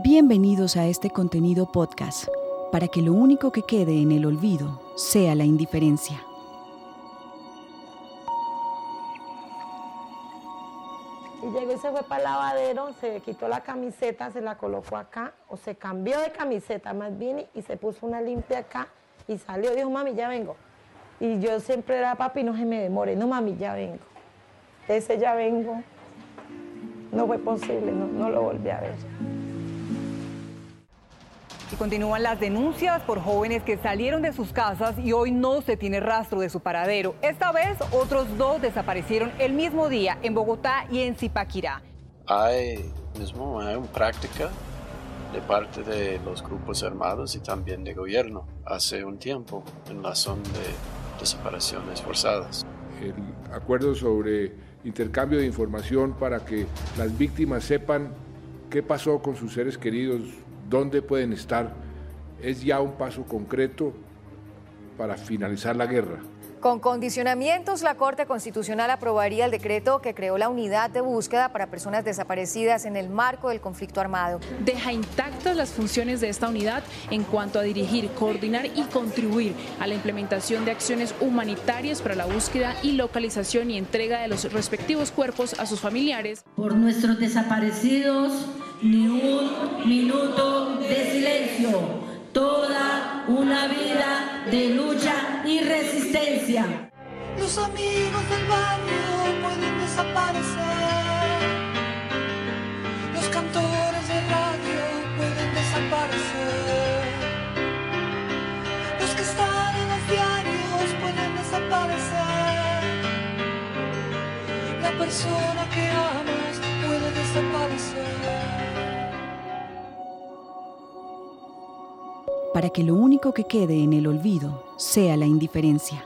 Bienvenidos a este contenido podcast, para que lo único que quede en el olvido sea la indiferencia. Y llegó y se fue para el lavadero, se quitó la camiseta, se la colocó acá, o se cambió de camiseta más bien y se puso una limpia acá y salió. Dijo, mami, ya vengo. Y yo siempre era, papi, no se me demore. No, mami, ya vengo. Ese ya vengo. No fue posible, no, no lo volví a ver. Continúan las denuncias por jóvenes que salieron de sus casas y hoy no se tiene rastro de su paradero. Esta vez otros dos desaparecieron el mismo día en Bogotá y en Zipaquirá. Hay mismo hay una práctica de parte de los grupos armados y también de gobierno hace un tiempo en la zona de desapariciones forzadas. El acuerdo sobre intercambio de información para que las víctimas sepan qué pasó con sus seres queridos, dónde pueden estar, es ya un paso concreto para finalizar la guerra. Con condicionamientos, la Corte Constitucional aprobaría el decreto que creó la unidad de búsqueda para personas desaparecidas en el marco del conflicto armado. Deja intactas las funciones de esta unidad en cuanto a dirigir, coordinar y contribuir a la implementación de acciones humanitarias para la búsqueda y localización y entrega de los respectivos cuerpos a sus familiares. Por nuestros desaparecidos, ni un minuto vida de lucha y resistencia. Los amigos del barrio pueden desaparecer. Los cantores de radio pueden desaparecer. Los que están en los diarios pueden desaparecer. La persona que amas puede desaparecer. Para que lo único que quede en el olvido sea la indiferencia.